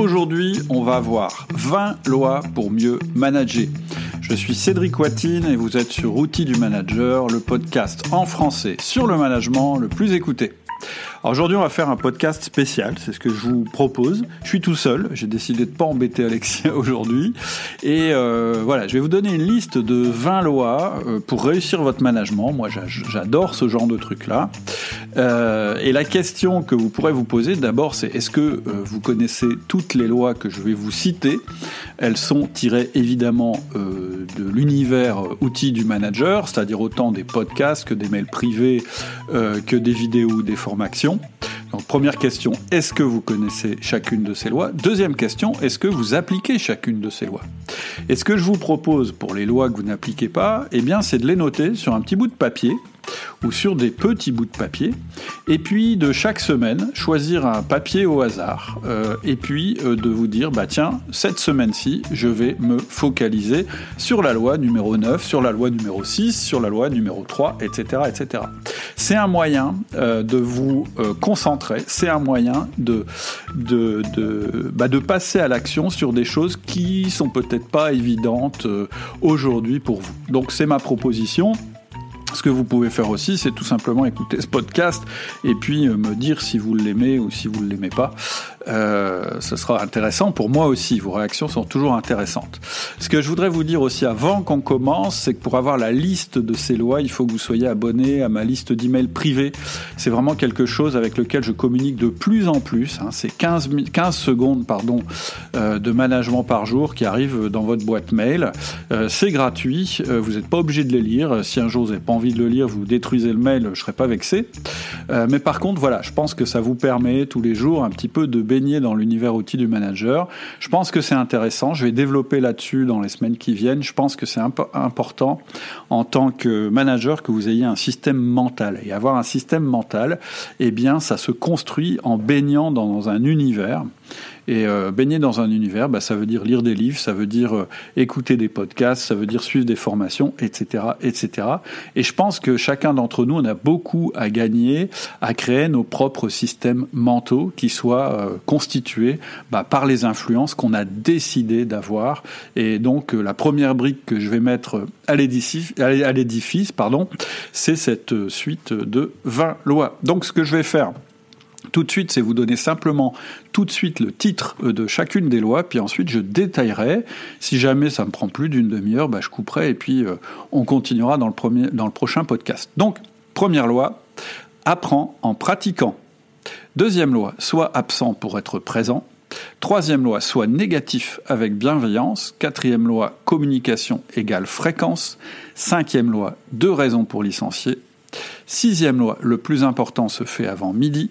Aujourd'hui, on va voir 20 lois pour mieux manager. Je suis Cédric Watine et vous êtes sur Outils du Manager, le podcast en français sur le management le plus écouté. Aujourd'hui, on va faire un podcast spécial, c'est ce que je vous propose. Je suis tout seul, j'ai décidé de pas embêter Alexia aujourd'hui. Et euh, voilà, je vais vous donner une liste de 20 lois euh, pour réussir votre management. Moi, j'adore ce genre de trucs-là. Euh, et la question que vous pourrez vous poser d'abord, c'est est-ce que vous connaissez toutes les lois que je vais vous citer? Elles sont tirées évidemment de l'univers outils du manager, c'est-à-dire autant des podcasts que des mails privés, que des vidéos ou des formations. Première question, est-ce que vous connaissez chacune de ces lois? Deuxième question, est-ce que vous appliquez chacune de ces lois? Et ce que je vous propose pour les lois que vous n'appliquez pas, eh bien c'est de les noter sur un petit bout de papier ou sur des petits bouts de papier, et puis de chaque semaine choisir un papier au hasard, euh, et puis euh, de vous dire, bah tiens, cette semaine-ci, je vais me focaliser sur la loi numéro 9, sur la loi numéro 6, sur la loi numéro 3, etc. etc. C'est un moyen euh, de vous concentrer, c'est un moyen de, de, bah, de passer à l'action sur des choses qui sont peut-être pas évidentes aujourd'hui pour vous. Donc c'est ma proposition. Ce que vous pouvez faire aussi, c'est tout simplement écouter ce podcast et puis euh, me dire si vous l'aimez ou si vous ne l'aimez pas. Euh, ce sera intéressant pour moi aussi. Vos réactions sont toujours intéressantes. Ce que je voudrais vous dire aussi avant qu'on commence, c'est que pour avoir la liste de ces lois, il faut que vous soyez abonné à ma liste d'emails privés. C'est vraiment quelque chose avec lequel je communique de plus en plus. Hein. C'est 15, 15 secondes pardon, euh, de management par jour qui arrivent dans votre boîte mail. Euh, c'est gratuit. Vous n'êtes pas obligé de les lire. Si un jour vous n'avez pas envie de le lire, vous détruisez le mail, je serai pas vexé. Euh, mais par contre, voilà, je pense que ça vous permet tous les jours un petit peu de baigner dans l'univers outil du manager. Je pense que c'est intéressant. Je vais développer là-dessus dans les semaines qui viennent. Je pense que c'est important en tant que manager que vous ayez un système mental. Et avoir un système mental, eh bien, ça se construit en baignant dans un univers. Et euh, baigner dans un univers, bah, ça veut dire lire des livres, ça veut dire euh, écouter des podcasts, ça veut dire suivre des formations, etc., etc. Et je pense que chacun d'entre nous, on a beaucoup à gagner à créer nos propres systèmes mentaux qui soient euh, constitués bah, par les influences qu'on a décidé d'avoir. Et donc, la première brique que je vais mettre à l'édifice, pardon, c'est cette suite de 20 lois. Donc, ce que je vais faire, tout de suite, c'est vous donner simplement tout de suite le titre euh, de chacune des lois, puis ensuite je détaillerai. Si jamais ça me prend plus d'une demi-heure, bah, je couperai et puis euh, on continuera dans le, premier, dans le prochain podcast. Donc, première loi, apprends en pratiquant. Deuxième loi, sois absent pour être présent. Troisième loi, sois négatif avec bienveillance. Quatrième loi, communication égale fréquence. Cinquième loi, deux raisons pour licencier. Sixième loi, le plus important se fait avant midi.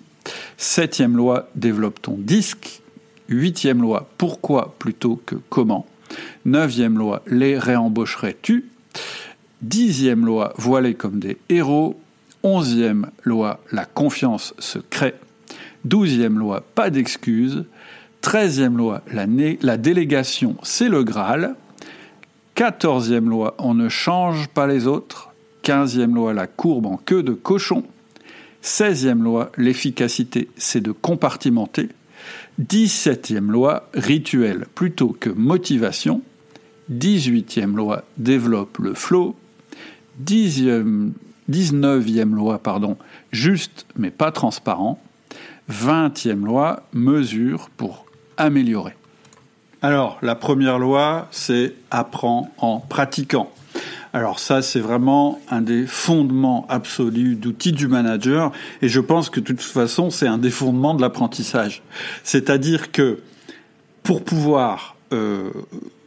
Septième loi, développe ton disque. Huitième loi, pourquoi plutôt que comment? Neuvième loi, les réembaucherais-tu? Dixième loi, voilés comme des héros. Onzième loi, la confiance se crée. Douzième loi, pas d'excuses. Treizième loi, la, la délégation, c'est le Graal. Quatorzième loi, on ne change pas les autres. Quinzième loi, la courbe en queue de cochon. 16e loi, l'efficacité, c'est de compartimenter. 17e loi, rituel plutôt que motivation. 18e loi, développe le flow. 10e, 19e loi, pardon, juste mais pas transparent. 20e loi, mesure pour améliorer. Alors, la première loi, c'est apprends en pratiquant. Alors ça, c'est vraiment un des fondements absolus d'outils du manager, et je pense que de toute façon, c'est un des fondements de l'apprentissage. C'est-à-dire que pour pouvoir euh,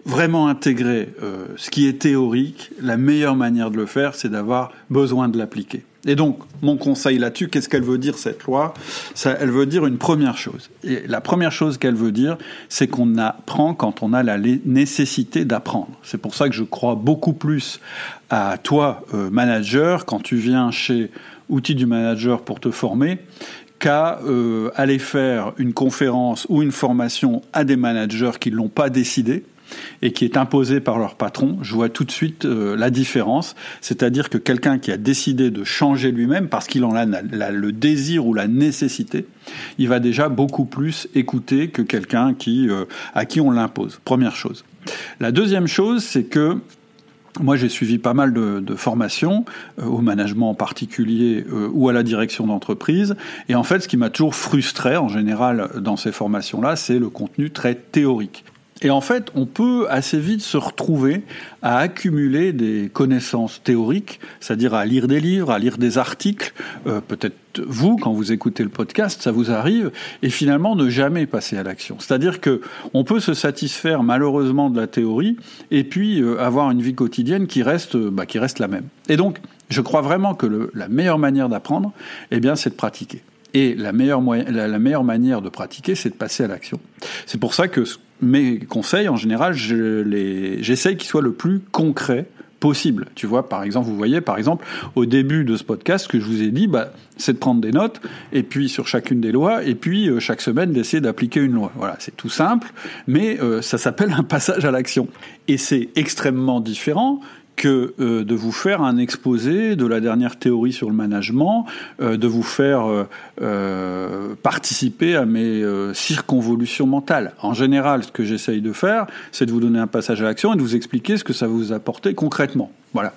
vraiment intégrer euh, ce qui est théorique, la meilleure manière de le faire, c'est d'avoir besoin de l'appliquer. Et donc, mon conseil là-dessus, qu'est-ce qu'elle veut dire cette loi? Elle veut dire une première chose. Et la première chose qu'elle veut dire, c'est qu'on apprend quand on a la nécessité d'apprendre. C'est pour ça que je crois beaucoup plus à toi, euh, manager, quand tu viens chez Outils du Manager pour te former, qu'à euh, aller faire une conférence ou une formation à des managers qui ne l'ont pas décidé et qui est imposée par leur patron, je vois tout de suite euh, la différence. C'est-à-dire que quelqu'un qui a décidé de changer lui-même parce qu'il en a le désir ou la nécessité, il va déjà beaucoup plus écouter que quelqu'un euh, à qui on l'impose. Première chose. La deuxième chose, c'est que moi, j'ai suivi pas mal de, formations, euh, au management en particulier ou à la direction d'entreprise. Et en fait, ce qui m'a toujours frustré en général dans ces formations-là, c'est le contenu très théorique. Et en fait, on peut assez vite se retrouver à accumuler des connaissances théoriques, c'est-à-dire à lire des livres, à lire des articles, euh, peut-être vous, quand vous écoutez le podcast, ça vous arrive, et finalement ne jamais passer à l'action. C'est-à-dire que on peut se satisfaire malheureusement de la théorie, et puis euh, avoir une vie quotidienne qui reste, bah, qui reste la même. Et donc, je crois vraiment que le, la meilleure manière d'apprendre, eh bien, c'est de pratiquer. Et la meilleure, la, meilleure manière de pratiquer, c'est de passer à l'action. C'est pour ça que mes conseils, en général, j'essaye qu'ils soient le plus concrets possible. Tu vois, par exemple, vous voyez, par exemple, au début de ce podcast, ce que je vous ai dit, bah, c'est de prendre des notes, et puis sur chacune des lois, et puis euh, chaque semaine d'essayer d'appliquer une loi. Voilà, c'est tout simple, mais euh, ça s'appelle un passage à l'action. Et c'est extrêmement différent que euh, de vous faire un exposé de la dernière théorie sur le management, euh, de vous faire euh, participer à mes circonvolutions mentales. En général, ce que j'essaye de faire, c'est de vous donner un passage à l'action et de vous expliquer ce que ça vous apporter concrètement. Voilà.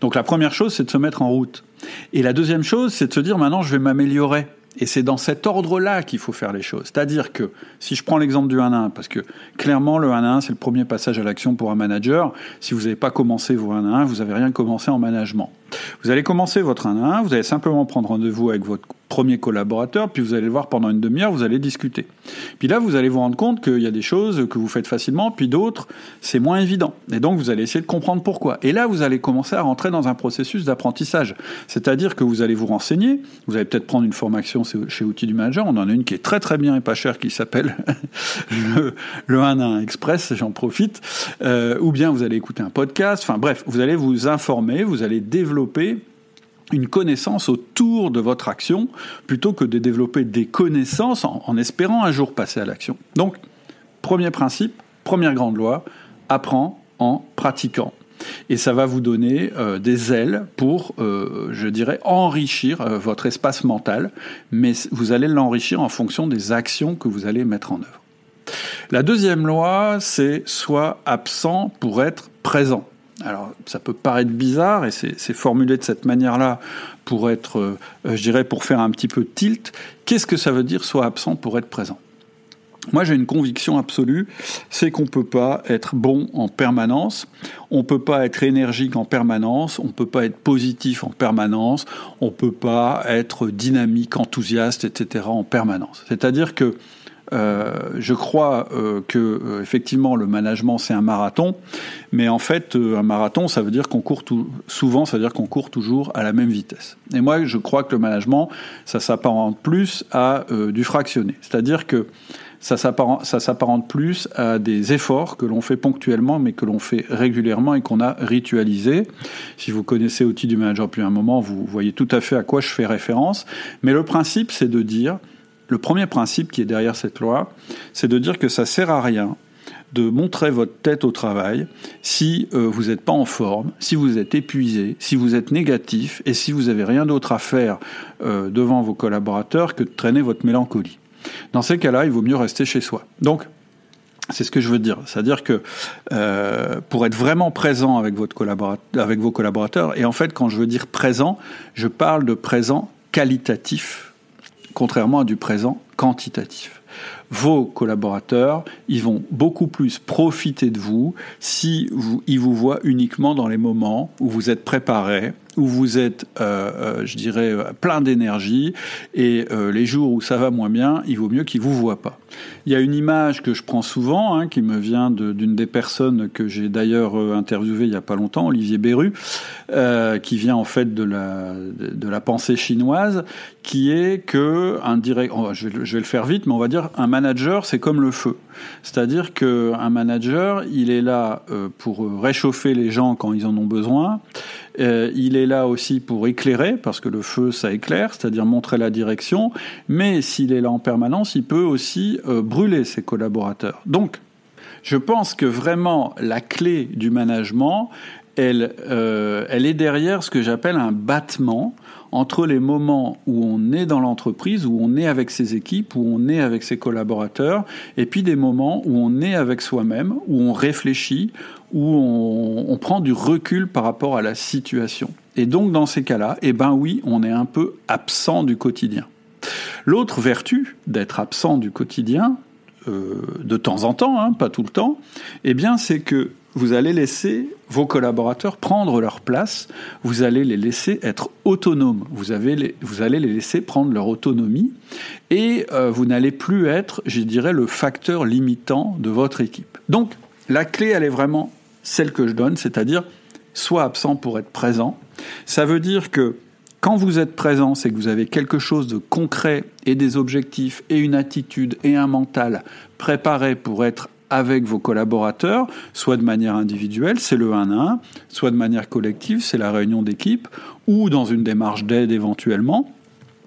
Donc la première chose, c'est de se mettre en route. Et la deuxième chose, c'est de se dire maintenant, je vais m'améliorer. Et c'est dans cet ordre-là qu'il faut faire les choses. C'est-à-dire que, si je prends l'exemple du 1 1, parce que clairement, le 1 1, c'est le premier passage à l'action pour un manager. Si vous n'avez pas commencé vos 1 1, vous n'avez rien commencé en management. Vous allez commencer votre 1 1, vous allez simplement prendre rendez-vous avec votre premier collaborateur, puis vous allez le voir pendant une demi-heure, vous allez discuter. Puis là, vous allez vous rendre compte qu'il y a des choses que vous faites facilement, puis d'autres, c'est moins évident. Et donc, vous allez essayer de comprendre pourquoi. Et là, vous allez commencer à rentrer dans un processus d'apprentissage. C'est-à-dire que vous allez vous renseigner, vous allez peut-être prendre une formation chez Outils du Manager, on en a une qui est très très bien et pas chère, qui s'appelle le, le 1 1 Express, j'en profite, euh, ou bien vous allez écouter un podcast, enfin bref, vous allez vous informer, vous allez développer une connaissance autour de votre action plutôt que de développer des connaissances en, espérant un jour passer à l'action. Donc, premier principe, première grande loi, apprends en pratiquant. Et ça va vous donner euh, des ailes pour, euh, je dirais, enrichir euh, votre espace mental, mais vous allez l'enrichir en fonction des actions que vous allez mettre en œuvre. La deuxième loi, c'est soit absent pour être présent. Alors, ça peut paraître bizarre et c'est formulé de cette manière-là pour être, euh, je dirais, pour faire un petit peu tilt. Qu'est-ce que ça veut dire soit absent pour être présent? Moi, j'ai une conviction absolue, c'est qu'on ne peut pas être bon en permanence, on ne peut pas être énergique en permanence, on ne peut pas être positif en permanence, on ne peut pas être dynamique, enthousiaste, etc. en permanence. C'est-à-dire que euh, je crois euh, que euh, effectivement le management c'est un marathon, mais en fait un marathon ça veut dire qu'on court tout, souvent ça veut dire qu'on court toujours à la même vitesse. Et moi je crois que le management ça s'apparente plus à du fractionné, c'est-à-dire que ça s'apparente plus à des efforts que l'on fait ponctuellement, mais que l'on fait régulièrement et qu'on a ritualisé. Si vous connaissez Outils du Manager depuis un moment, vous voyez tout à fait à quoi je fais référence. Mais le principe, c'est de dire, le premier principe qui est derrière cette loi, c'est de dire que ça sert à rien de montrer votre tête au travail si euh, vous n'êtes pas en forme, si vous êtes épuisé, si vous êtes négatif et si vous n'avez rien d'autre à faire euh, devant vos collaborateurs que de traîner votre mélancolie. Dans ces cas-là, il vaut mieux rester chez soi. Donc, c'est ce que je veux dire. C'est-à-dire que euh, pour être vraiment présent avec, vos collaborateurs, et en fait, quand je veux dire présent, je parle de présent qualitatif contrairement à du présent quantitatif. Vos collaborateurs, ils vont beaucoup plus profiter de vous si vous, ils vous voient uniquement dans les moments où vous êtes préparé, où vous êtes, euh, euh, je dirais, plein d'énergie, et euh, les jours où ça va moins bien, il vaut mieux qu'ils vous voient pas. Il y a une image que je prends souvent, hein, qui me vient d'une des personnes que j'ai d'ailleurs interviewé il y a pas longtemps, Olivier Beru, qui vient en fait de la, de la pensée chinoise, qui est que un direct, je, vais, je vais le faire vite, mais on va dire un manager, c'est comme le feu. C'est-à-dire qu'un manager, il est là pour réchauffer les gens quand ils en ont besoin. Euh, il est là aussi pour éclairer, parce que le feu, ça éclaire, c'est-à-dire montrer la direction. Mais s'il est là en permanence, il peut aussi euh, brûler ses collaborateurs. Donc, Je pense que vraiment la clé du management, elle, euh, elle est derrière ce que j'appelle un battement entre les moments où on est dans l'entreprise, où on est avec ses équipes, où on est avec ses collaborateurs, et puis des moments où on est avec soi-même, où on réfléchit, où on, prend du recul par rapport à la situation. Et donc dans ces cas-là, eh ben oui, on est un peu absent du quotidien. L'autre vertu d'être absent du quotidien, euh, de temps en temps, hein, pas tout le temps, eh bien c'est que vous allez laisser vos collaborateurs prendre leur place, vous allez les laisser être autonomes, vous, avez vous allez les laisser prendre leur autonomie, et euh, vous n'allez plus être, je dirais, le facteur limitant de votre équipe. Donc, la clé, elle est vraiment celle que je donne, c'est-à-dire, soit absent pour être présent. Ça veut dire que quand vous êtes présent, c'est que vous avez quelque chose de concret et des objectifs et une attitude et un mental préparé pour être avec vos collaborateurs, soit de manière individuelle, c'est le 1 à 1, soit de manière collective, c'est la réunion d'équipe, ou dans une démarche d'aide éventuellement.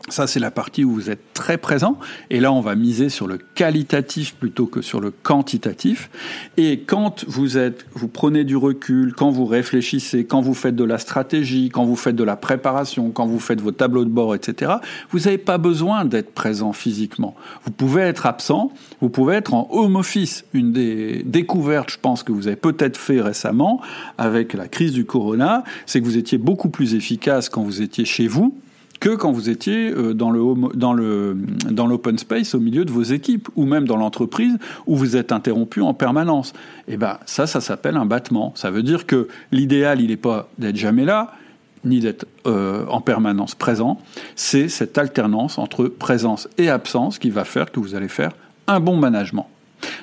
Ça, c'est la partie où vous êtes très présent. Et là, on va miser sur le qualitatif plutôt que sur le quantitatif. Et quand vous êtes, vous prenez du recul, quand vous réfléchissez, quand vous faites de la stratégie, quand vous faites de la préparation, quand vous faites vos tableaux de bord, etc., vous n'avez pas besoin d'être présent physiquement. Vous pouvez être absent, vous pouvez être en home office. Une des découvertes, je pense, que vous avez peut-être fait récemment avec la crise du corona, c'est que vous étiez beaucoup plus efficace quand vous étiez chez vous que quand vous étiez euh, dans le dans le dans l'open space au milieu de vos équipes ou même dans l'entreprise où vous êtes interrompu en permanence. Et eh ben ça, ça s'appelle un battement. Ça veut dire que l'idéal, il n'est pas d'être jamais là, ni d'être euh, en permanence présent. C'est cette alternance entre présence et absence qui va faire que vous allez faire un bon management.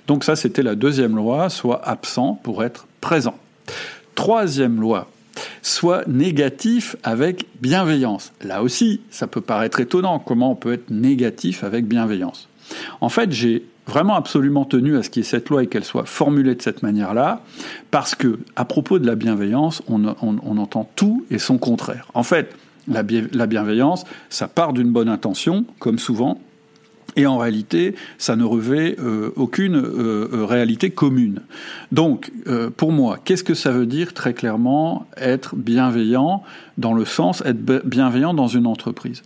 Donc ça, c'était la deuxième loi, soit absent pour être présent. Troisième loi, soit négatif avec bienveillance. Là aussi, ça peut paraître étonnant, comment on peut être négatif avec bienveillance? En fait, j'ai vraiment absolument tenu à ce qu'il y ait cette loi et qu'elle soit formulée de cette manière-là, parce que à propos de la bienveillance, on, entend tout et son contraire. En fait, la bienveillance, ça part d'une bonne intention, comme souvent, et en réalité, ça ne revêt euh, aucune euh, euh, réalité commune. Donc, pour moi, qu'est-ce que ça veut dire très clairement être bienveillant dans le sens être bienveillant dans une entreprise?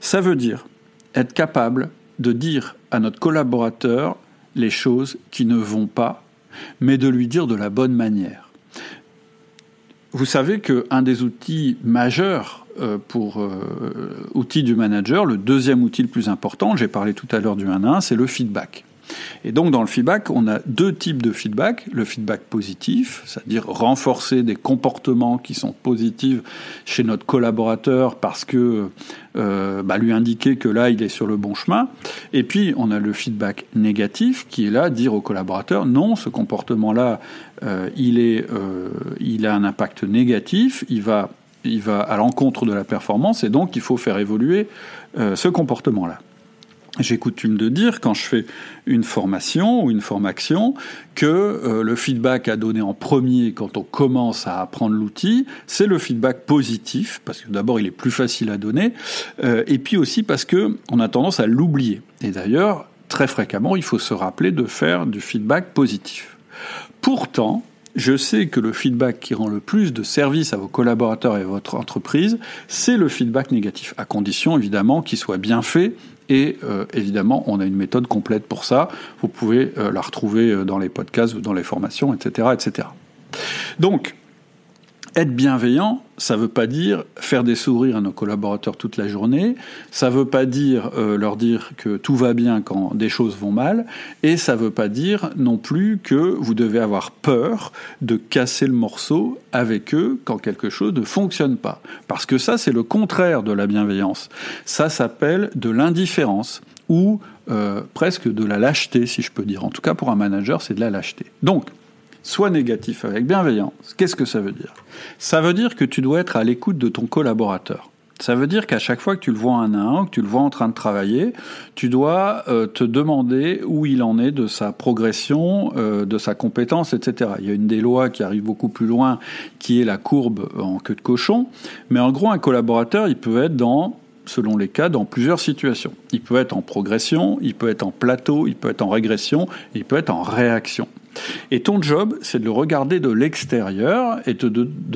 Ça veut dire être capable de dire à notre collaborateur les choses qui ne vont pas, mais de lui dire de la bonne manière. Vous savez qu'un des outils majeurs pour euh, outil du manager, le deuxième outil le plus important, j'ai parlé tout à l'heure du 1 1, c'est le feedback. Et donc dans le feedback, on a deux types de feedback. Le feedback positif, c'est-à-dire renforcer des comportements qui sont positifs chez notre collaborateur parce que euh, bah, lui indiquer que là, il est sur le bon chemin. Et puis, on a le feedback négatif qui est là, dire au collaborateur, non, ce comportement-là, il, il a un impact négatif, il va il va à l'encontre de la performance et donc il faut faire évoluer euh, ce comportement-là. J'ai coutume de dire, quand je fais une formation ou une formation, que euh, le feedback à donner en premier quand on commence à apprendre l'outil, c'est le feedback positif, parce que d'abord il est plus facile à donner, euh, et puis aussi parce que on a tendance à l'oublier. Et d'ailleurs, très fréquemment, il faut se rappeler de faire du feedback positif. Pourtant, je sais que le feedback qui rend le plus de service à vos collaborateurs et à votre entreprise, c'est le feedback négatif, à condition évidemment qu'il soit bien fait. Et euh, évidemment, on a une méthode complète pour ça. Vous pouvez euh, la retrouver euh, dans les podcasts ou dans les formations, etc., etc. Donc, être bienveillant, ça ne veut pas dire faire des sourires à nos collaborateurs toute la journée, ça ne veut pas dire euh, leur dire que tout va bien quand des choses vont mal, et ça ne veut pas dire non plus que vous devez avoir peur de casser le morceau avec eux quand quelque chose ne fonctionne pas. Parce que ça, c'est le contraire de la bienveillance. Ça s'appelle de l'indifférence ou euh, presque de la lâcheté, si je peux dire. En tout cas, pour un manager, c'est de la lâcheté. Donc, soit négatif avec bienveillance. Qu'est-ce que ça veut dire? Ça veut dire que tu dois être à l'écoute de ton collaborateur. Ça veut dire qu'à chaque fois que tu le vois un à un, que tu le vois en train de travailler, tu dois euh, te demander où il en est de sa progression, euh, de sa compétence, etc. Il y a une des lois qui arrive beaucoup plus loin, qui est la courbe en queue de cochon. Mais en gros, un collaborateur, il peut être dans selon les cas, dans plusieurs situations. Il peut être en progression, il peut être en plateau, il peut être en régression, il peut être en réaction. Et ton job, c'est de le regarder de l'extérieur et de,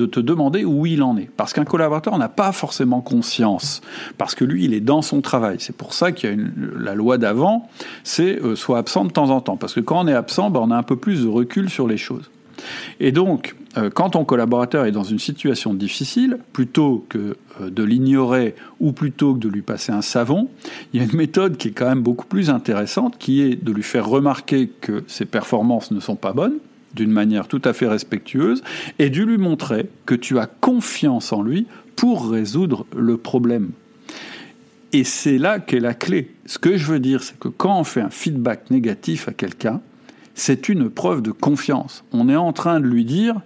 te demander où il en est. Parce qu'un collaborateur n'a pas forcément conscience, parce que lui, il est dans son travail. C'est pour ça qu'il y a la loi d'avant, c'est euh, soit absent de temps en temps. Parce que quand on est absent, ben, on a un peu plus de recul sur les choses. Et donc, euh, quand ton collaborateur est dans une situation difficile, plutôt que euh, de l'ignorer ou plutôt que de lui passer un savon, il y a une méthode qui est quand même beaucoup plus intéressante, qui est de lui faire remarquer que ses performances ne sont pas bonnes, d'une manière tout à fait respectueuse, et de lui montrer que tu as confiance en lui pour résoudre le problème. Et c'est là qu'est la clé. Ce que je veux dire, c'est que quand on fait un feedback négatif à quelqu'un, c'est une preuve de confiance. On est en train de lui dire,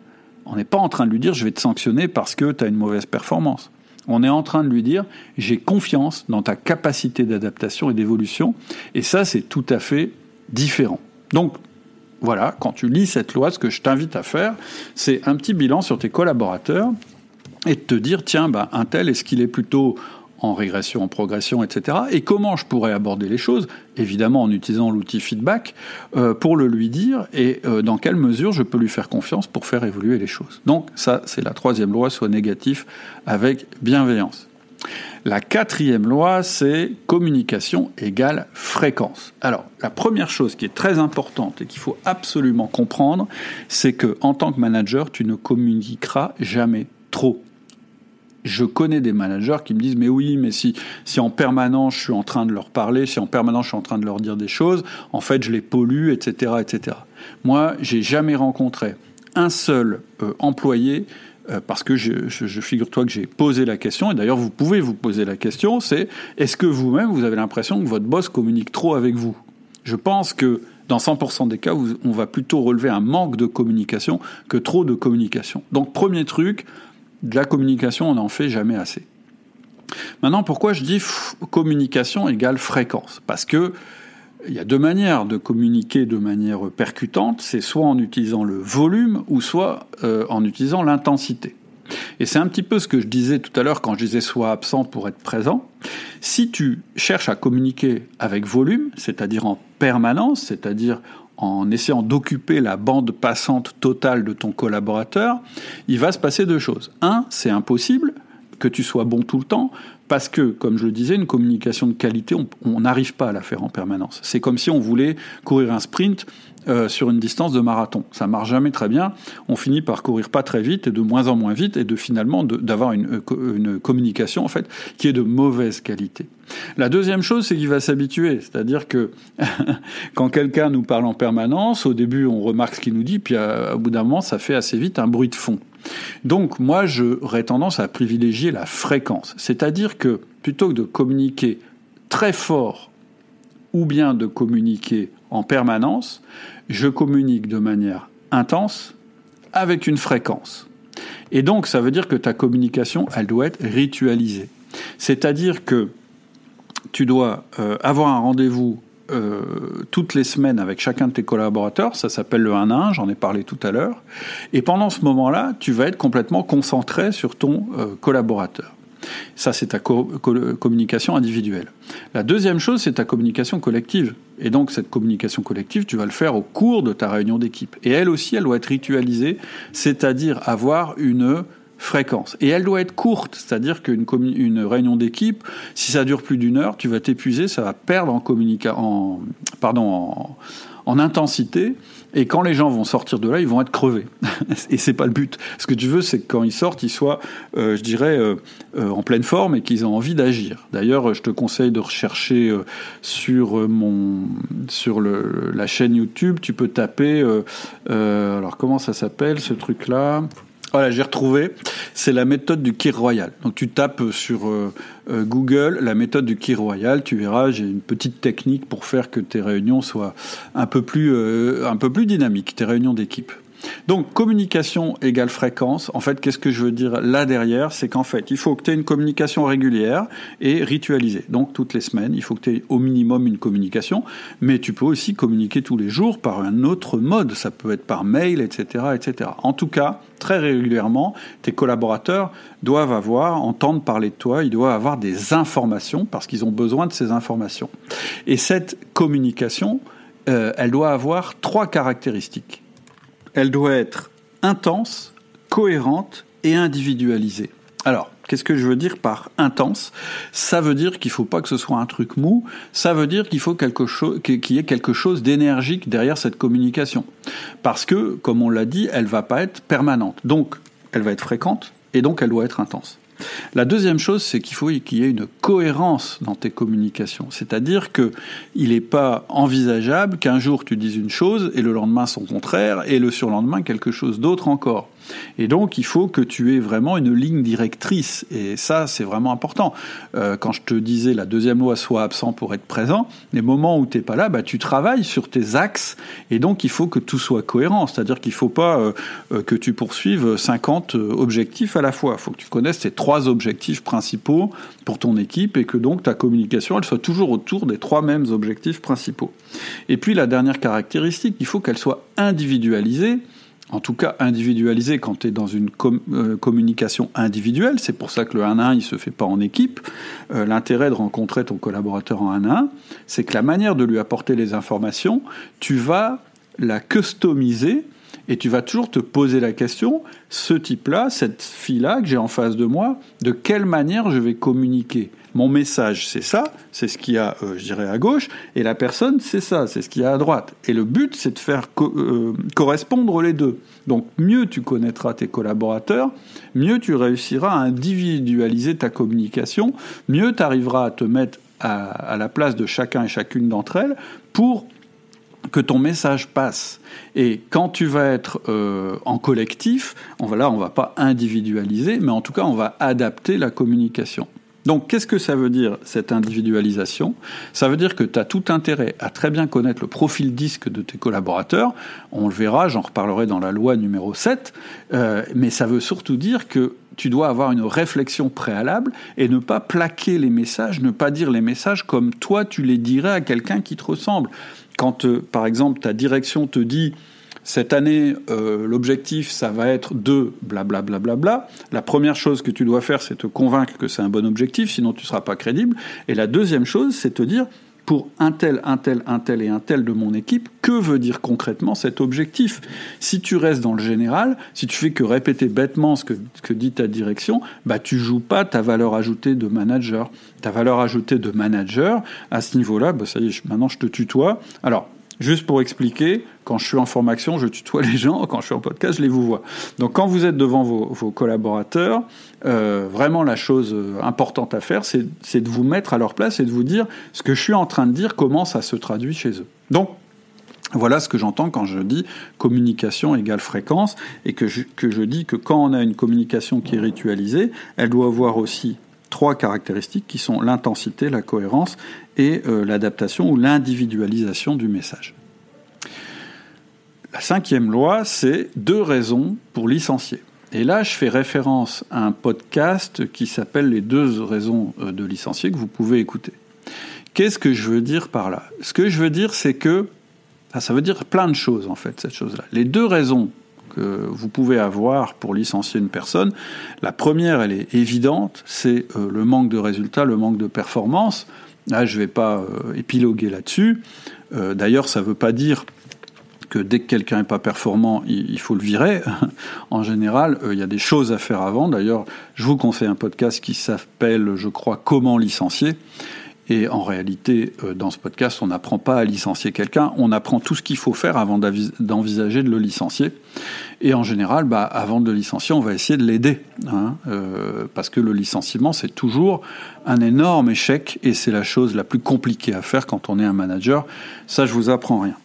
on n'est pas en train de lui dire je vais te sanctionner parce que tu as une mauvaise performance. On est en train de lui dire j'ai confiance dans ta capacité d'adaptation et d'évolution. Et ça, c'est tout à fait différent. Donc, voilà, quand tu lis cette loi, ce que je t'invite à faire, c'est un petit bilan sur tes collaborateurs et te dire, tiens, bah, un tel, est-ce qu'il est plutôt en régression, en progression, etc. Et comment je pourrais aborder les choses, évidemment en utilisant l'outil feedback, euh, pour le lui dire et euh, dans quelle mesure je peux lui faire confiance pour faire évoluer les choses. Donc ça, c'est la troisième loi, soit négatif avec bienveillance. La quatrième loi, c'est communication égale fréquence. Alors, la première chose qui est très importante et qu'il faut absolument comprendre, c'est que en tant que manager, tu ne communiqueras jamais trop je connais des managers qui me disent mais oui, mais si, si en permanence je suis en train de leur parler, si en permanence je suis en train de leur dire des choses, en fait je les pollue, etc., etc. Moi, j'ai jamais rencontré un seul euh, employé euh, parce que je, je figure-toi que j'ai posé la question, et d'ailleurs vous pouvez vous poser la question, c'est est-ce que vous-même vous avez l'impression que votre boss communique trop avec vous? Je pense que dans 100% des cas, on va plutôt relever un manque de communication que trop de communication. Donc premier truc, de la communication, on n'en fait jamais assez. Maintenant, pourquoi je dis communication égale fréquence? Parce que il y a deux manières de communiquer de manière percutante, c'est soit en utilisant le volume ou soit euh, en utilisant l'intensité. Et c'est un petit peu ce que je disais tout à l'heure quand je disais soit absent pour être présent. Si tu cherches à communiquer avec volume, c'est-à-dire en permanence, c'est-à-dire en essayant d'occuper la bande passante totale de ton collaborateur, il va se passer deux choses. Un, c'est impossible que tu sois bon tout le temps, parce que, comme je le disais, une communication de qualité, on n'arrive pas à la faire en permanence. C'est comme si on voulait courir un sprint euh, sur une distance de marathon. Ça marche jamais très bien. On finit par courir pas très vite et de moins en moins vite et de finalement d'avoir une, euh, une, communication en fait qui est de mauvaise qualité. La deuxième chose, c'est qu'il va s'habituer. C'est-à-dire que quand quelqu'un nous parle en permanence, au début on remarque ce qu'il nous dit, puis à, au bout d'un moment ça fait assez vite un bruit de fond. Donc moi j'aurais tendance à privilégier la fréquence. C'est-à-dire que plutôt que de communiquer très fort ou bien de communiquer en permanence, je communique de manière intense avec une fréquence. Et donc, ça veut dire que ta communication, elle doit être ritualisée. C'est-à-dire que tu dois euh, avoir un rendez-vous euh, toutes les semaines avec chacun de tes collaborateurs, ça s'appelle le 1 1, j'en ai parlé tout à l'heure, et pendant ce moment-là, tu vas être complètement concentré sur ton euh, collaborateur. Ça, c'est ta communication individuelle. La deuxième chose, c'est ta communication collective. Et donc, cette communication collective, tu vas le faire au cours de ta réunion d'équipe. Et elle aussi, elle doit être ritualisée, c'est-à-dire avoir une fréquence. Et elle doit être courte, c'est-à-dire qu'une une réunion d'équipe, si ça dure plus d'une heure, tu vas t'épuiser, ça va perdre en, en, pardon, en, en intensité. Et quand les gens vont sortir de là, ils vont être crevés. et c'est pas le but. Ce que tu veux, c'est que quand ils sortent, ils soient, euh, je dirais, euh, euh, en pleine forme et qu'ils aient envie d'agir. D'ailleurs, je te conseille de rechercher sur mon, sur le, la chaîne YouTube. Tu peux taper. alors comment ça s'appelle ce truc-là? Voilà, j'ai retrouvé. C'est la méthode du Kir Royal. Donc tu tapes sur euh, euh, Google la méthode du Kir Royal, tu verras, j'ai une petite technique pour faire que tes réunions soient un peu plus, euh, un peu plus dynamiques, tes réunions d'équipe. Donc communication égale fréquence. En fait, qu'est-ce que je veux dire là derrière? C'est qu'en fait, il faut que tu aies une communication régulière et ritualisée. Donc toutes les semaines, il faut que tu aies au minimum une communication, mais tu peux aussi communiquer tous les jours par un autre mode. Ça peut être par mail, etc. En tout cas, très régulièrement, tes collaborateurs doivent avoir, entendre parler de toi, ils doivent avoir des informations parce qu'ils ont besoin de ces informations. Et cette communication, euh, elle doit avoir trois caractéristiques. Elle doit être intense, cohérente et individualisée. Alors, qu'est-ce que je veux dire par intense? Ça veut dire qu'il ne faut pas que ce soit un truc mou, ça veut dire qu'il faut qu'il y ait quelque chose d'énergique derrière cette communication. Parce que, comme on l'a dit, elle va pas être permanente. Donc, elle va être fréquente, et donc elle doit être intense. La deuxième chose, c'est qu'il faut qu'il y ait une cohérence dans tes communications. C'est-à-dire qu'il n'est pas envisageable qu'un jour tu dises une chose et le lendemain son contraire et le surlendemain quelque chose d'autre encore. Et donc, il faut que tu aies vraiment une ligne directrice. Et ça, c'est vraiment important. Euh, quand je te disais la deuxième loi, soit absent pour être présent, les moments où tu n'es pas là, bah, tu travailles sur tes axes. Et donc, il faut que tout soit cohérent. C'est-à-dire qu'il ne faut pas euh, euh, que tu poursuives 50 objectifs à la fois. Il faut que tu connaisses tes trois objectifs principaux pour ton équipe et que donc ta communication, elle soit toujours autour des trois mêmes objectifs principaux. Et puis, la dernière caractéristique, il faut qu'elle soit individualisée en tout cas individualisé quand tu es dans une euh, communication individuelle. C'est pour ça que le 1 à 1, il se fait pas en équipe. Euh, l'intérêt de rencontrer ton collaborateur en 1 à 1, c'est que la manière de lui apporter les informations, tu vas la customiser et tu vas toujours te poser la question, ce type-là, cette fille-là que j'ai en face de moi, de quelle manière je vais communiquer? Mon message, c'est ça, c'est ce qu'il y a, euh, je dirais, à gauche, et la personne, c'est ça, c'est ce qu'il y a à droite. Et le but, c'est de faire euh, correspondre les deux. Donc, mieux tu connaîtras tes collaborateurs, mieux tu réussiras à individualiser ta communication, mieux tu arriveras à te mettre à, la place de chacun et chacune d'entre elles pour que ton message passe. Et quand tu vas être euh, en collectif, on va, là, on va pas individualiser, mais en tout cas, on va adapter la communication. Donc, qu'est-ce que ça veut dire, cette individualisation? Ça veut dire que tu as tout intérêt à très bien connaître le profil disque de tes collaborateurs. On le verra, j'en reparlerai dans la loi numéro 7. Euh, mais ça veut surtout dire que tu dois avoir une réflexion préalable et ne pas plaquer les messages, ne pas dire les messages comme toi tu les dirais à quelqu'un qui te ressemble. Quand, euh, par exemple, ta direction te dit cette année, euh, l'objectif, ça va être de blablabla. Bla, bla, bla, La première chose que tu dois faire, c'est te convaincre que c'est un bon objectif, sinon tu ne seras pas crédible. Et la deuxième chose, c'est te dire, pour un tel, un tel, un tel et un tel de mon équipe, que veut dire concrètement cet objectif? Si tu restes dans le général, si tu fais que répéter bêtement ce que, dit ta direction, bah tu joues pas ta valeur ajoutée de manager. Ta valeur ajoutée de manager, à ce niveau-là, bah ça y est, maintenant je te tutoie. Alors, Juste pour expliquer, quand je suis en formation, je tutoie les gens, quand je suis en podcast, je les vous vois. Donc quand vous êtes devant vos, collaborateurs, euh, vraiment la chose euh, importante à faire, c'est de vous mettre à leur place et de vous dire ce que je suis en train de dire, comment ça se traduit chez eux. Donc voilà ce que j'entends quand je dis communication égale fréquence et que que je dis que quand on a une communication qui est ritualisée, elle doit avoir aussi trois caractéristiques qui sont l'intensité, la cohérence et euh, l'adaptation ou l'individualisation du message. La cinquième loi, c'est deux raisons pour licencier. Et là, je fais référence à un podcast qui s'appelle Les deux raisons euh, de licencier que vous pouvez écouter. Qu'est-ce que je veux dire par là? Ce que je veux dire, c'est que ça veut dire plein de choses en fait, cette chose-là. Les deux raisons que vous pouvez avoir pour licencier une personne, la première, elle est évidente, c'est euh, le manque de résultats, le manque de performance. Là, je ne vais pas euh, épiloguer là-dessus. Euh, d'ailleurs, ça ne veut pas dire que dès que quelqu'un n'est pas performant, il, faut le virer. en général, il y a des choses à faire avant. D'ailleurs, je vous conseille un podcast qui s'appelle, je crois, Comment licencier. Et en réalité, dans ce podcast, on n'apprend pas à licencier quelqu'un, on apprend tout ce qu'il faut faire avant d'envisager de le licencier. Et en général, bah, avant de le licencier, on va essayer de l'aider. Hein, euh, parce que le licenciement, c'est toujours un énorme échec et c'est la chose la plus compliquée à faire quand on est un manager. Ça, je vous apprends rien.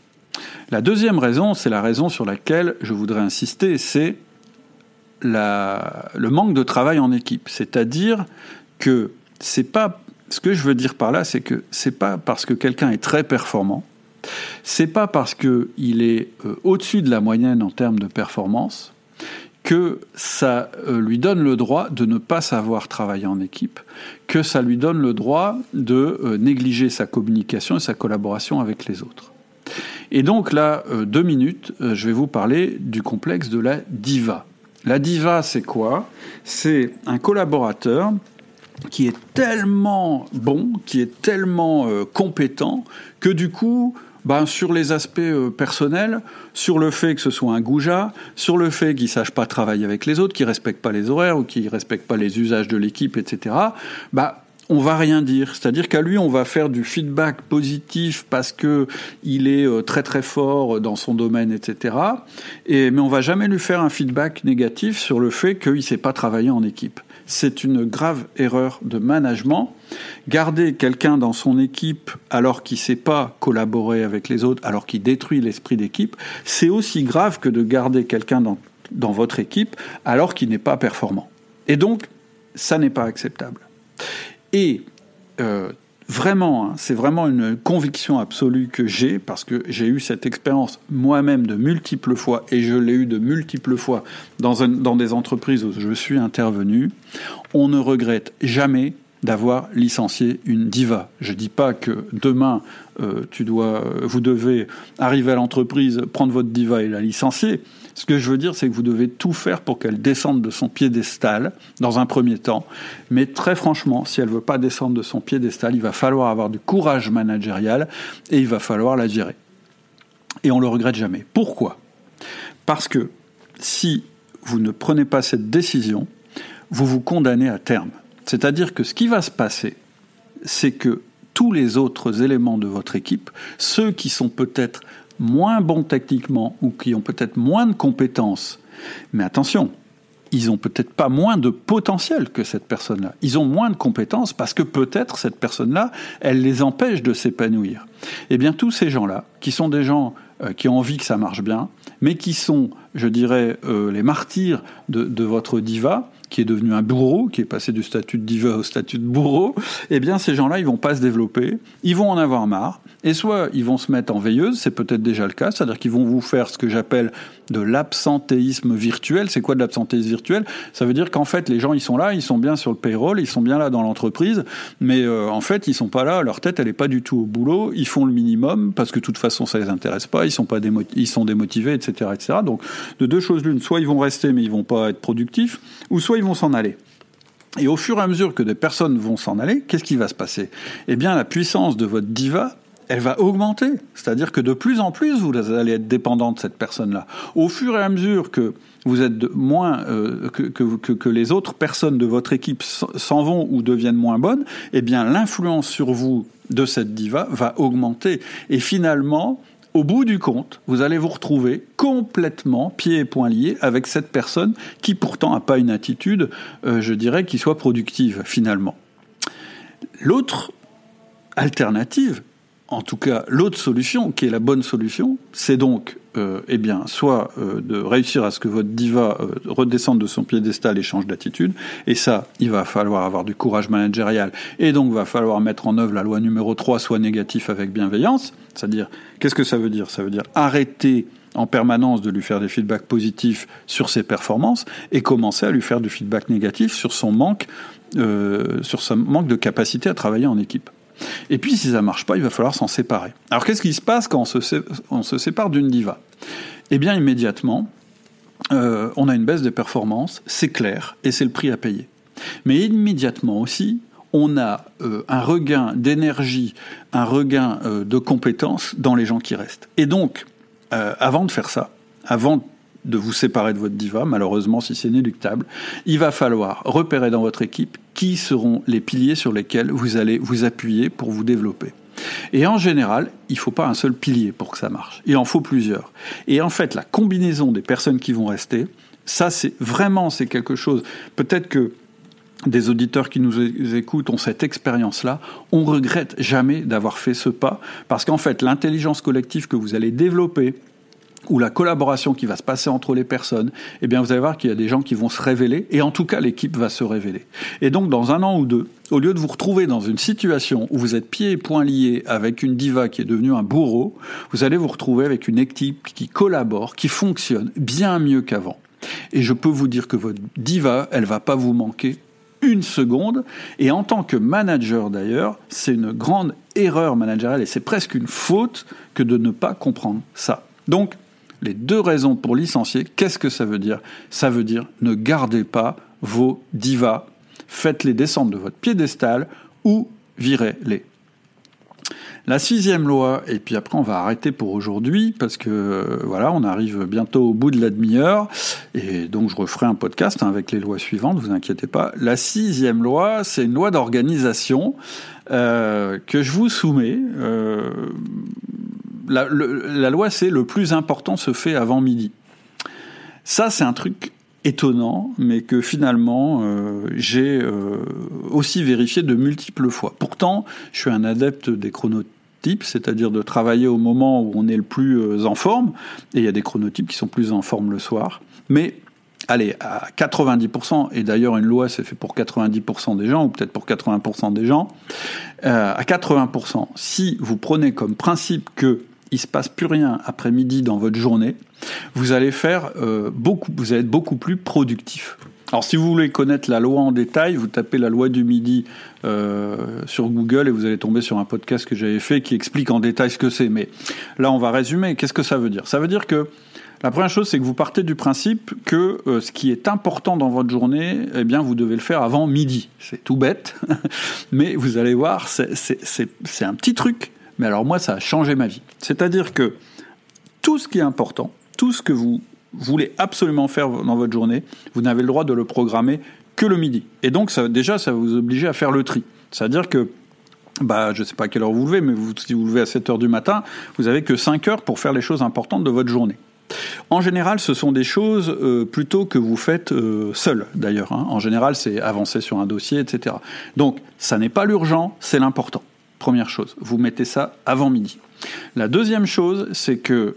La deuxième raison, c'est la raison sur laquelle je voudrais insister, c'est le manque de travail en équipe. C'est-à-dire que c'est pas. Ce que je veux dire par là, c'est que c'est pas parce que quelqu'un est très performant c'est pas parce qu'il est euh, au-dessus de la moyenne en termes de performance que ça euh, lui donne le droit de ne pas savoir travailler en équipe, que ça lui donne le droit de euh, négliger sa communication et sa collaboration avec les autres. Et donc là, deux minutes, je vais vous parler du complexe de la diva. La diva, c'est quoi? C'est un collaborateur qui est tellement bon, qui est tellement compétent, que du coup, ben, sur les aspects euh, personnels, sur le fait que ce soit un goujat, sur le fait qu'il sache pas travailler avec les autres, qu'il respecte pas les horaires ou qu'il respecte pas les usages de l'équipe, etc. Bah, on va rien dire. C'est-à-dire qu'à lui, on va faire du feedback positif parce que il est euh, très très fort dans son domaine, etc. Et, mais on va jamais lui faire un feedback négatif sur le fait qu'il sait pas travailler en équipe c'est une grave erreur de management. Garder quelqu'un dans son équipe alors qu'il ne sait pas collaborer avec les autres, alors qu'il détruit l'esprit d'équipe, c'est aussi grave que de garder quelqu'un dans, votre équipe alors qu'il n'est pas performant. Et donc, ça n'est pas acceptable. Et euh, vraiment, hein, c'est vraiment une conviction absolue que j'ai, parce que j'ai eu cette expérience moi-même de multiples fois, et je l'ai eu de multiples fois dans, dans des entreprises où je suis intervenu. On ne regrette jamais d'avoir licencié une diva. Je dis pas que demain euh, tu dois, vous devez arriver à l'entreprise, prendre votre diva et la licencier. Ce que je veux dire, c'est que vous devez tout faire pour qu'elle descende de son piédestal, dans un premier temps. Mais très franchement, si elle ne veut pas descendre de son piédestal, il va falloir avoir du courage managérial et il va falloir la gérer. Et on ne le regrette jamais. Pourquoi? Parce que si vous ne prenez pas cette décision, vous vous condamnez à terme. C'est-à-dire que ce qui va se passer, c'est que tous les autres éléments de votre équipe, ceux qui sont peut-être moins bons techniquement ou qui ont peut-être moins de compétences, mais attention, ils ont peut-être pas moins de potentiel que cette personne-là. Ils ont moins de compétences parce que peut-être cette personne-là, elle les empêche de s'épanouir. Eh bien, tous ces gens-là, qui sont des gens euh, qui ont envie que ça marche bien, mais qui sont, je dirais, euh, les martyrs de, de votre diva, qui est devenu un bourreau, qui est passé du statut de diva au statut de bourreau, eh bien ces gens-là, ils vont pas se développer, ils vont en avoir marre, et soit ils vont se mettre en veilleuse, c'est peut-être déjà le cas, c'est-à-dire qu'ils vont vous faire ce que j'appelle de l'absentéisme virtuel. C'est quoi de l'absentéisme virtuel? Ça veut dire qu'en fait, les gens, ils sont là, ils sont bien sur le payroll, ils sont bien là dans l'entreprise, mais euh, en fait, ils sont pas là, leur tête, elle est pas du tout au boulot, ils font le minimum, parce que de toute façon, ça les intéresse pas, ils sont pas ils sont démotivés, etc., etc. Donc, de deux choses l'une, soit ils vont rester, mais ils vont pas être productifs, ou soit ils vont s'en aller. Et au fur et à mesure que des personnes vont s'en aller, qu'est-ce qui va se passer? Eh bien, la puissance de votre diva, elle va augmenter. C'est-à-dire que de plus en plus, vous allez être dépendant de cette personne-là. Au fur et à mesure que vous êtes moins euh, que, que, que, les autres personnes de votre équipe s'en vont ou deviennent moins bonnes, eh bien, l'influence sur vous de cette diva va augmenter. Et finalement, au bout du compte, vous allez vous retrouver complètement pieds et poings liés avec cette personne qui pourtant n'a pas une attitude, euh, je dirais, qui soit productive finalement. L'autre alternative, en tout cas l'autre solution, qui est la bonne solution, c'est donc euh, eh bien, soit euh, de réussir à ce que votre diva euh, redescende de son piédestal et change d'attitude. Et ça, il va falloir avoir du courage managérial. Et donc, va falloir mettre en œuvre la loi numéro 3, soit négatif avec bienveillance. C'est-à-dire, qu'est-ce que ça veut dire? Ça veut dire arrêter en permanence de lui faire des feedbacks positifs sur ses performances et commencer à lui faire du feedback négatif sur son manque, sur son manque de capacité à travailler en équipe. Et puis, si ça marche pas, il va falloir s'en séparer. Alors, qu'est-ce qui se passe quand on se, sépare d'une diva? Eh bien, immédiatement, euh, on a une baisse des performances, c'est clair, et c'est le prix à payer. Mais immédiatement aussi, on a euh, un regain d'énergie, un regain euh, de compétences dans les gens qui restent. Et donc, avant de faire ça, avant de vous séparer de votre diva, malheureusement si c'est inéluctable, il va falloir repérer dans votre équipe qui seront les piliers sur lesquels vous allez vous appuyer pour vous développer. Et en général, il ne faut pas un seul pilier pour que ça marche. Il en faut plusieurs. Et en fait, la combinaison des personnes qui vont rester, ça, c'est vraiment, c'est quelque chose. Peut-être que des auditeurs qui nous écoutent ont cette expérience-là, on regrette jamais d'avoir fait ce pas, parce qu'en fait, l'intelligence collective que vous allez développer ou la collaboration qui va se passer entre les personnes, eh bien, vous allez voir qu'il y a des gens qui vont se révéler, et en tout cas, l'équipe va se révéler. Et donc, dans un an ou deux, au lieu de vous retrouver dans une situation où vous êtes pieds et poings liés avec une diva qui est devenue un bourreau, vous allez vous retrouver avec une équipe qui collabore, qui fonctionne bien mieux qu'avant. Et je peux vous dire que votre diva, elle va pas vous manquer une seconde. Et en tant que manager d'ailleurs, c'est une grande erreur managériale et c'est presque une faute que de ne pas comprendre ça. Donc, les deux raisons pour licencier, qu'est-ce que ça veut dire? Ça veut dire ne gardez pas vos divas, faites-les descendre de votre piédestal ou virez-les. La sixième loi, et puis après on va arrêter pour aujourd'hui parce que voilà, on arrive bientôt au bout de la demi-heure et donc je referai un podcast hein, avec les lois suivantes, vous inquiétez pas. La sixième loi, c'est une loi d'organisation euh, que je vous soumets. Euh, la, loi, c'est le plus important se fait avant midi. Ça, c'est un truc étonnant, mais que finalement euh, j'ai euh, aussi vérifié de multiples fois. Pourtant, je suis un adepte des chronotypes, c'est-à-dire de travailler au moment où on est le plus euh, en forme, et il y a des chronotypes qui sont plus en forme le soir. Mais allez, à 90%, et d'ailleurs une loi c'est fait pour 90% des gens, ou peut-être pour 80% des gens, à 80%, si vous prenez comme principe que il se passe plus rien après midi dans votre journée, vous allez faire euh, beaucoup, vous allez être beaucoup plus productif. Alors si vous voulez connaître la loi en détail, vous tapez la loi du midi euh, sur Google et vous allez tomber sur un podcast que j'avais fait qui explique en détail ce que c'est. Mais là, on va résumer. Qu'est-ce que ça veut dire? Ça veut dire que la première chose, c'est que vous partez du principe que euh, ce qui est important dans votre journée, eh bien, vous devez le faire avant midi. C'est tout bête, mais vous allez voir, c'est un petit truc mais alors moi, ça a changé ma vie. C'est-à-dire que tout ce qui est important, tout ce que vous voulez absolument faire dans votre journée, vous n'avez le droit de le programmer que le midi. Et donc déjà, ça vous obliger à faire le tri. C'est-à-dire que bah, je ne sais pas à quelle heure vous vous levez, mais si vous vous levez à 7 heures du matin, vous n'avez que 5 heures pour faire les choses importantes de votre journée. En général, ce sont des choses euh, plutôt que vous faites euh, seul, d'ailleurs. Hein. En général, c'est avancer sur un dossier, etc. Donc, ça n'est pas l'urgent, c'est l'important. Première chose, vous mettez ça avant midi. La deuxième chose, c'est que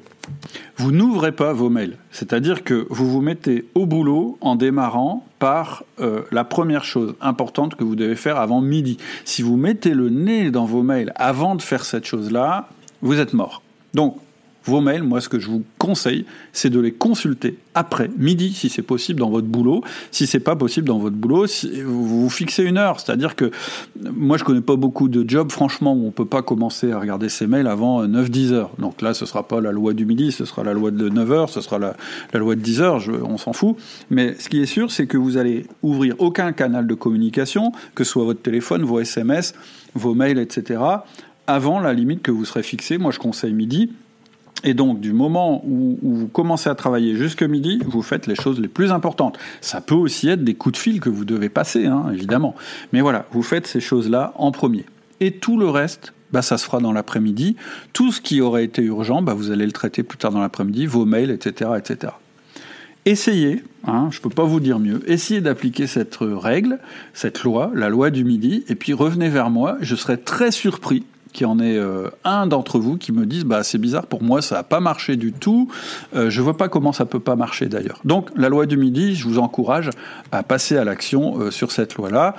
vous n'ouvrez pas vos mails. C'est-à-dire que vous vous mettez au boulot en démarrant par euh, la première chose importante que vous devez faire avant midi. Si vous mettez le nez dans vos mails avant de faire cette chose-là, vous êtes mort. Donc, vos mails, moi ce que je vous conseille, c'est de les consulter après midi si c'est possible dans votre boulot. Si c'est pas possible dans votre boulot, vous vous fixez une heure. C'est-à-dire que moi je connais pas beaucoup de jobs franchement où on peut pas commencer à regarder ses mails avant 9-10 heures. Donc là ce sera pas la loi du midi, ce sera la loi de 9 heures, ce sera la, loi de 10 heures, on s'en fout. Mais ce qui est sûr, c'est que vous allez ouvrir aucun canal de communication, que ce soit votre téléphone, vos SMS, vos mails, etc., avant la limite que vous serez fixé. Moi je conseille midi et donc, du moment où, vous commencez à travailler jusque midi, vous faites les choses les plus importantes. Ça peut aussi être des coups de fil que vous devez passer, hein, évidemment. Mais voilà, vous faites ces choses-là en premier. Et tout le reste, bah, ça se fera dans l'après-midi. Tout ce qui aurait été urgent, bah, vous allez le traiter plus tard dans l'après-midi, vos mails, etc.. Essayez, hein, je ne peux pas vous dire mieux, essayez d'appliquer cette règle, cette loi, la loi du midi, et puis revenez vers moi. Je serai très surpris qu'il en ait euh, un d'entre vous qui me dise bah c'est bizarre pour moi ça n'a pas marché du tout. Euh, je vois pas comment ça peut pas marcher d'ailleurs. Donc la loi du midi je vous encourage à passer à l'action euh, sur cette loi là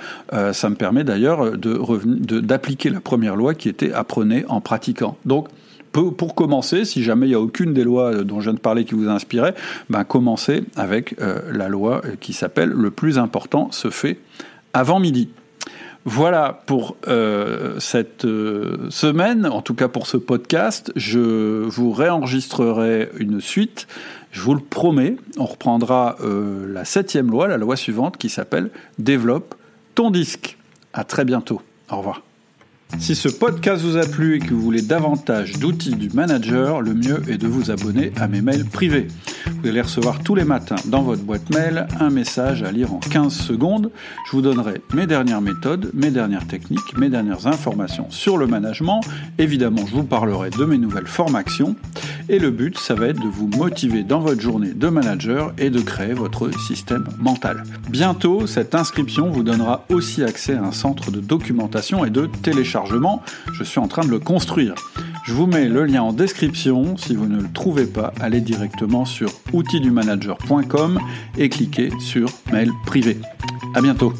ça me permet d'ailleurs d'appliquer la première loi qui était apprenez en pratiquant. Donc pour commencer, si jamais il n'y a aucune des lois dont je viens de parler qui vous a ben commencez avec la loi qui s'appelle Le plus important se fait avant midi. Voilà pour euh, cette euh, semaine, en tout cas pour ce podcast. Je vous réenregistrerai une suite. Je vous le promets. On reprendra euh, la septième loi, la loi suivante, qui s'appelle Développe ton disque. À très bientôt. Au revoir. Si ce podcast vous a plu et que vous voulez davantage d'outils du manager, le mieux est de vous abonner à mes mails privés. Vous allez recevoir tous les matins dans votre boîte mail un message à lire en 15 secondes. Je vous donnerai mes dernières méthodes, mes dernières techniques, mes dernières informations sur le management. Évidemment, je vous parlerai de mes nouvelles formations. Et le but, ça va être de vous motiver dans votre journée de manager et de créer votre système mental. Bientôt, cette inscription vous donnera aussi accès à un centre de documentation et de je suis en train de le construire. Je vous mets le lien en description. Si vous ne le trouvez pas, allez directement sur outildumanager.com et cliquez sur mail privé. À bientôt.